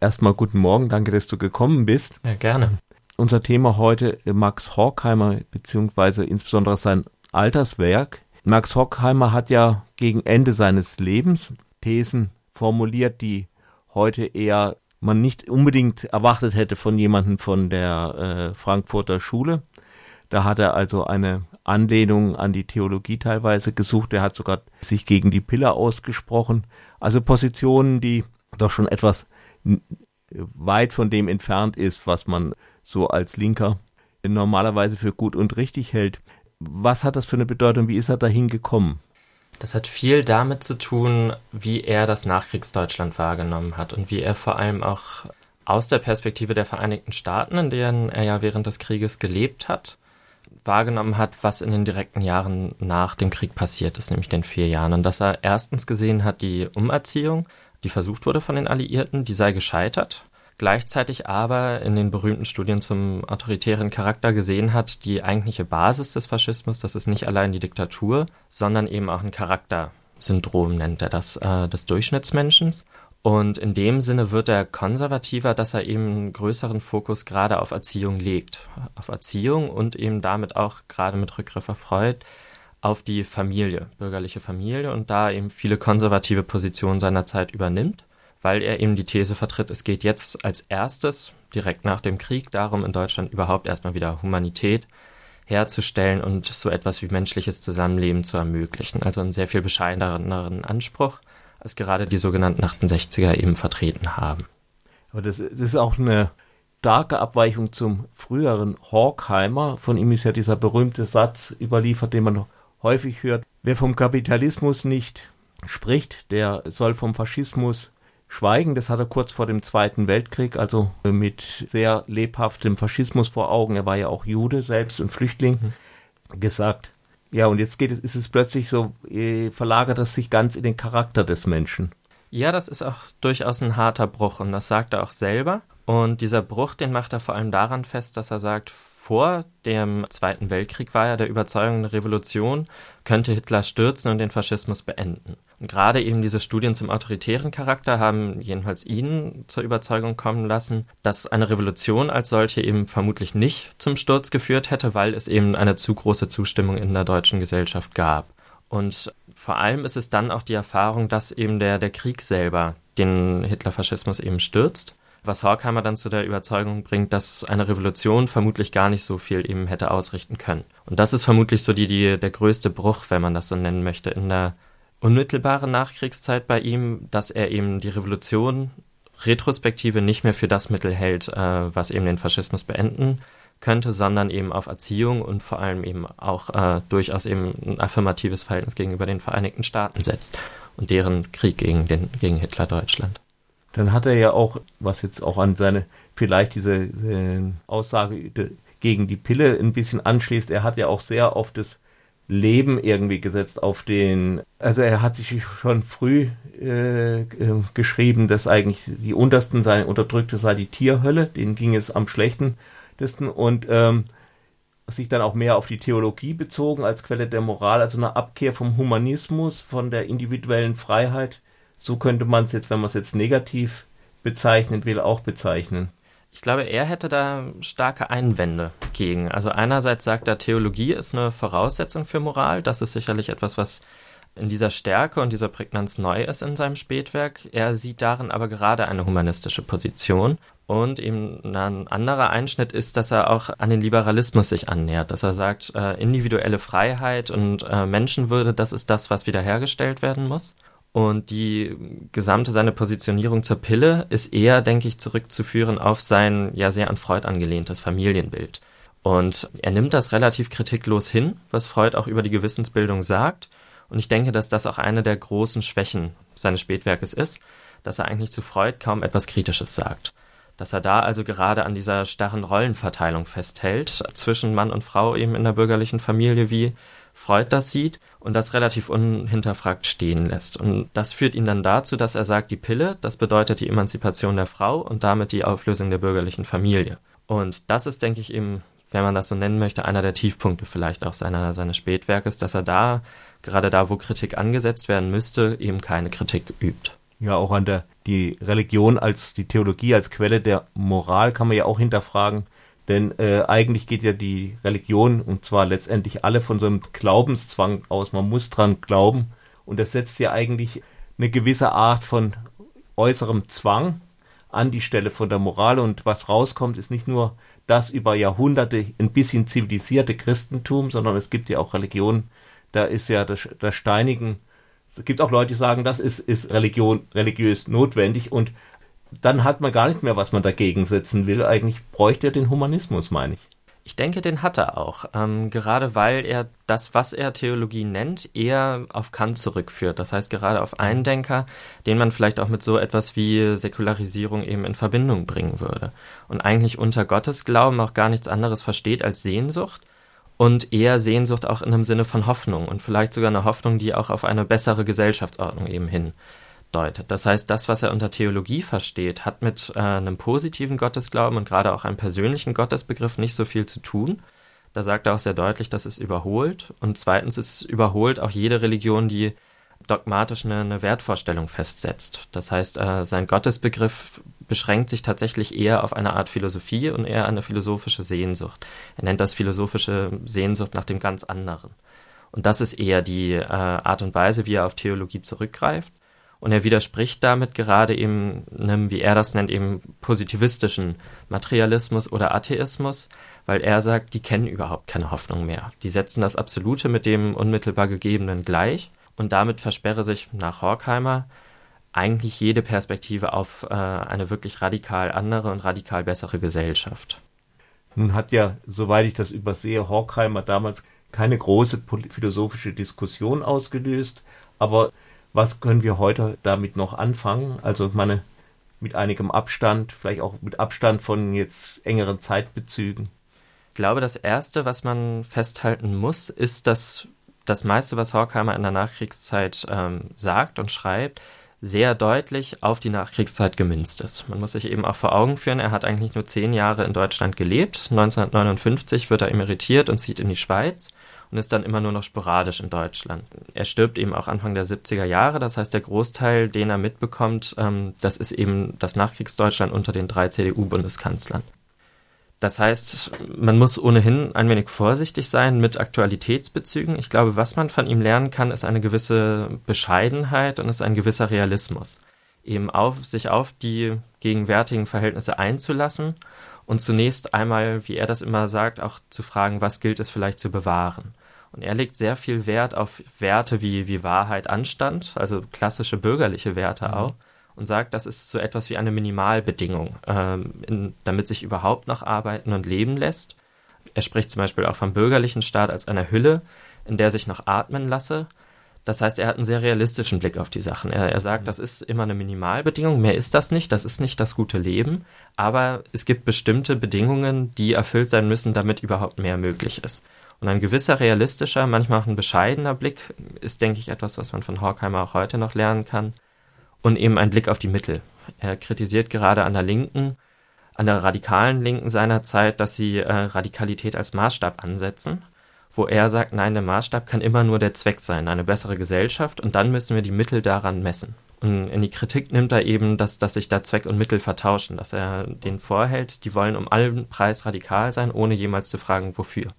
Erstmal guten Morgen, danke, dass du gekommen bist. Ja, gerne. Unser Thema heute Max Horkheimer, beziehungsweise insbesondere sein Alterswerk. Max Horkheimer hat ja gegen Ende seines Lebens Thesen formuliert, die heute eher man nicht unbedingt erwartet hätte von jemandem von der äh, Frankfurter Schule. Da hat er also eine Anlehnung an die Theologie teilweise gesucht. Er hat sogar sich gegen die Pille ausgesprochen. Also Positionen, die doch schon etwas weit von dem entfernt ist, was man so als Linker normalerweise für gut und richtig hält. Was hat das für eine Bedeutung? Wie ist er dahin gekommen? Das hat viel damit zu tun, wie er das Nachkriegsdeutschland wahrgenommen hat und wie er vor allem auch aus der Perspektive der Vereinigten Staaten, in denen er ja während des Krieges gelebt hat, wahrgenommen hat, was in den direkten Jahren nach dem Krieg passiert ist, nämlich den vier Jahren. Und dass er erstens gesehen hat, die Umerziehung, die versucht wurde von den Alliierten, die sei gescheitert gleichzeitig aber in den berühmten Studien zum autoritären Charakter gesehen hat, die eigentliche Basis des Faschismus, das ist nicht allein die Diktatur, sondern eben auch ein Charaktersyndrom, nennt er das, äh, des Durchschnittsmenschens. Und in dem Sinne wird er konservativer, dass er eben einen größeren Fokus gerade auf Erziehung legt. Auf Erziehung und eben damit auch gerade mit Rückgriff auf Freud auf die Familie, bürgerliche Familie und da eben viele konservative Positionen seiner Zeit übernimmt weil er eben die These vertritt, es geht jetzt als erstes, direkt nach dem Krieg, darum, in Deutschland überhaupt erstmal wieder Humanität herzustellen und so etwas wie menschliches Zusammenleben zu ermöglichen. Also einen sehr viel bescheideneren Anspruch, als gerade die sogenannten 68er eben vertreten haben. Aber das, das ist auch eine starke Abweichung zum früheren Horkheimer. Von ihm ist ja dieser berühmte Satz überliefert, den man häufig hört. Wer vom Kapitalismus nicht spricht, der soll vom Faschismus Schweigen, das hat er kurz vor dem Zweiten Weltkrieg, also mit sehr lebhaftem Faschismus vor Augen, er war ja auch Jude selbst und Flüchtling, mhm. gesagt. Ja, und jetzt geht es, ist es plötzlich so, äh, verlagert es sich ganz in den Charakter des Menschen. Ja, das ist auch durchaus ein harter Bruch und das sagt er auch selber. Und dieser Bruch, den macht er vor allem daran fest, dass er sagt, vor dem Zweiten Weltkrieg war er der Überzeugung, eine Revolution könnte Hitler stürzen und den Faschismus beenden. Und gerade eben diese Studien zum autoritären Charakter haben jedenfalls ihn zur Überzeugung kommen lassen, dass eine Revolution als solche eben vermutlich nicht zum Sturz geführt hätte, weil es eben eine zu große Zustimmung in der deutschen Gesellschaft gab. Und vor allem ist es dann auch die Erfahrung, dass eben der, der Krieg selber den Hitlerfaschismus eben stürzt was Horkheimer dann zu der Überzeugung bringt, dass eine Revolution vermutlich gar nicht so viel eben hätte ausrichten können. Und das ist vermutlich so die, die, der größte Bruch, wenn man das so nennen möchte, in der unmittelbaren Nachkriegszeit bei ihm, dass er eben die Revolution retrospektive nicht mehr für das Mittel hält, äh, was eben den Faschismus beenden könnte, sondern eben auf Erziehung und vor allem eben auch äh, durchaus eben ein affirmatives Verhältnis gegenüber den Vereinigten Staaten setzt und deren Krieg gegen, den, gegen Hitler-Deutschland dann hat er ja auch, was jetzt auch an seine, vielleicht diese äh, Aussage gegen die Pille ein bisschen anschließt, er hat ja auch sehr auf das Leben irgendwie gesetzt, auf den, also er hat sich schon früh äh, äh, geschrieben, dass eigentlich die untersten sei, unterdrückte sei die Tierhölle, denen ging es am schlechtesten und ähm, sich dann auch mehr auf die Theologie bezogen als Quelle der Moral, also eine Abkehr vom Humanismus, von der individuellen Freiheit so könnte man es jetzt, wenn man es jetzt negativ bezeichnen will, auch bezeichnen. Ich glaube, er hätte da starke Einwände gegen. Also einerseits sagt er, Theologie ist eine Voraussetzung für Moral. Das ist sicherlich etwas, was in dieser Stärke und dieser Prägnanz neu ist in seinem Spätwerk. Er sieht darin aber gerade eine humanistische Position. Und eben ein anderer Einschnitt ist, dass er auch an den Liberalismus sich annähert, dass er sagt, äh, individuelle Freiheit und äh, Menschenwürde, das ist das, was wiederhergestellt werden muss. Und die gesamte seine Positionierung zur Pille ist eher, denke ich, zurückzuführen auf sein ja sehr an Freud angelehntes Familienbild. Und er nimmt das relativ kritiklos hin, was Freud auch über die Gewissensbildung sagt. Und ich denke, dass das auch eine der großen Schwächen seines Spätwerkes ist, dass er eigentlich zu Freud kaum etwas Kritisches sagt. Dass er da also gerade an dieser starren Rollenverteilung festhält, zwischen Mann und Frau eben in der bürgerlichen Familie, wie Freud das sieht und das relativ unhinterfragt stehen lässt. Und das führt ihn dann dazu, dass er sagt, die Pille, das bedeutet die Emanzipation der Frau und damit die Auflösung der bürgerlichen Familie. Und das ist, denke ich, eben, wenn man das so nennen möchte, einer der Tiefpunkte vielleicht auch seiner, seines Spätwerkes, dass er da, gerade da, wo Kritik angesetzt werden müsste, eben keine Kritik übt. Ja, auch an der, die Religion als, die Theologie als Quelle der Moral kann man ja auch hinterfragen. Denn äh, eigentlich geht ja die Religion, und zwar letztendlich alle von so einem Glaubenszwang aus, man muss dran glauben. Und das setzt ja eigentlich eine gewisse Art von äußerem Zwang an die Stelle von der Moral. Und was rauskommt, ist nicht nur das über Jahrhunderte ein bisschen zivilisierte Christentum, sondern es gibt ja auch Religionen, da ist ja das, das Steinigen, es gibt auch Leute, die sagen, das ist, ist Religion, religiös notwendig und dann hat man gar nicht mehr, was man dagegen setzen will. Eigentlich bräuchte er den Humanismus, meine ich. Ich denke, den hat er auch. Ähm, gerade weil er das, was er Theologie nennt, eher auf Kant zurückführt. Das heißt, gerade auf einen Denker, den man vielleicht auch mit so etwas wie Säkularisierung eben in Verbindung bringen würde. Und eigentlich unter Gottes Glauben auch gar nichts anderes versteht als Sehnsucht und eher Sehnsucht auch in einem Sinne von Hoffnung und vielleicht sogar eine Hoffnung, die auch auf eine bessere Gesellschaftsordnung eben hin deutet. Das heißt, das, was er unter Theologie versteht, hat mit äh, einem positiven Gottesglauben und gerade auch einem persönlichen Gottesbegriff nicht so viel zu tun. Da sagt er auch sehr deutlich, dass es überholt. Und zweitens ist es überholt auch jede Religion, die dogmatisch eine, eine Wertvorstellung festsetzt. Das heißt, äh, sein Gottesbegriff beschränkt sich tatsächlich eher auf eine Art Philosophie und eher eine philosophische Sehnsucht. Er nennt das philosophische Sehnsucht nach dem ganz anderen. Und das ist eher die äh, Art und Weise, wie er auf Theologie zurückgreift. Und er widerspricht damit gerade eben, einem, wie er das nennt, eben positivistischen Materialismus oder Atheismus, weil er sagt, die kennen überhaupt keine Hoffnung mehr. Die setzen das Absolute mit dem unmittelbar Gegebenen gleich und damit versperre sich nach Horkheimer eigentlich jede Perspektive auf äh, eine wirklich radikal andere und radikal bessere Gesellschaft. Nun hat ja, soweit ich das übersehe, Horkheimer damals keine große philosophische Diskussion ausgelöst, aber was können wir heute damit noch anfangen? Also meine mit einigem Abstand, vielleicht auch mit Abstand von jetzt engeren Zeitbezügen. Ich glaube, das Erste, was man festhalten muss, ist, dass das meiste, was Horkheimer in der Nachkriegszeit ähm, sagt und schreibt, sehr deutlich auf die Nachkriegszeit gemünzt ist. Man muss sich eben auch vor Augen führen, er hat eigentlich nur zehn Jahre in Deutschland gelebt. 1959 wird er emeritiert und zieht in die Schweiz und ist dann immer nur noch sporadisch in Deutschland. Er stirbt eben auch Anfang der 70er Jahre, das heißt der Großteil, den er mitbekommt, ähm, das ist eben das Nachkriegsdeutschland unter den drei CDU-Bundeskanzlern. Das heißt, man muss ohnehin ein wenig vorsichtig sein mit Aktualitätsbezügen. Ich glaube, was man von ihm lernen kann, ist eine gewisse Bescheidenheit und ist ein gewisser Realismus. Eben auf, sich auf die gegenwärtigen Verhältnisse einzulassen und zunächst einmal, wie er das immer sagt, auch zu fragen, was gilt es vielleicht zu bewahren. Und er legt sehr viel Wert auf Werte wie, wie Wahrheit, Anstand, also klassische bürgerliche Werte mhm. auch, und sagt, das ist so etwas wie eine Minimalbedingung, ähm, in, damit sich überhaupt noch arbeiten und leben lässt. Er spricht zum Beispiel auch vom bürgerlichen Staat als einer Hülle, in der sich noch atmen lasse das heißt, er hat einen sehr realistischen Blick auf die Sachen. Er, er sagt, mhm. das ist immer eine Minimalbedingung, mehr ist das nicht, das ist nicht das gute Leben, aber es gibt bestimmte Bedingungen, die erfüllt sein müssen, damit überhaupt mehr möglich ist. Und ein gewisser realistischer, manchmal auch ein bescheidener Blick ist, denke ich, etwas, was man von Horkheimer auch heute noch lernen kann. Und eben ein Blick auf die Mittel. Er kritisiert gerade an der Linken, an der radikalen Linken seiner Zeit, dass sie äh, Radikalität als Maßstab ansetzen wo er sagt, nein, der Maßstab kann immer nur der Zweck sein, eine bessere Gesellschaft und dann müssen wir die Mittel daran messen. Und in die Kritik nimmt er eben, dass, dass sich da Zweck und Mittel vertauschen, dass er den vorhält, die wollen um allen Preis radikal sein, ohne jemals zu fragen, wofür.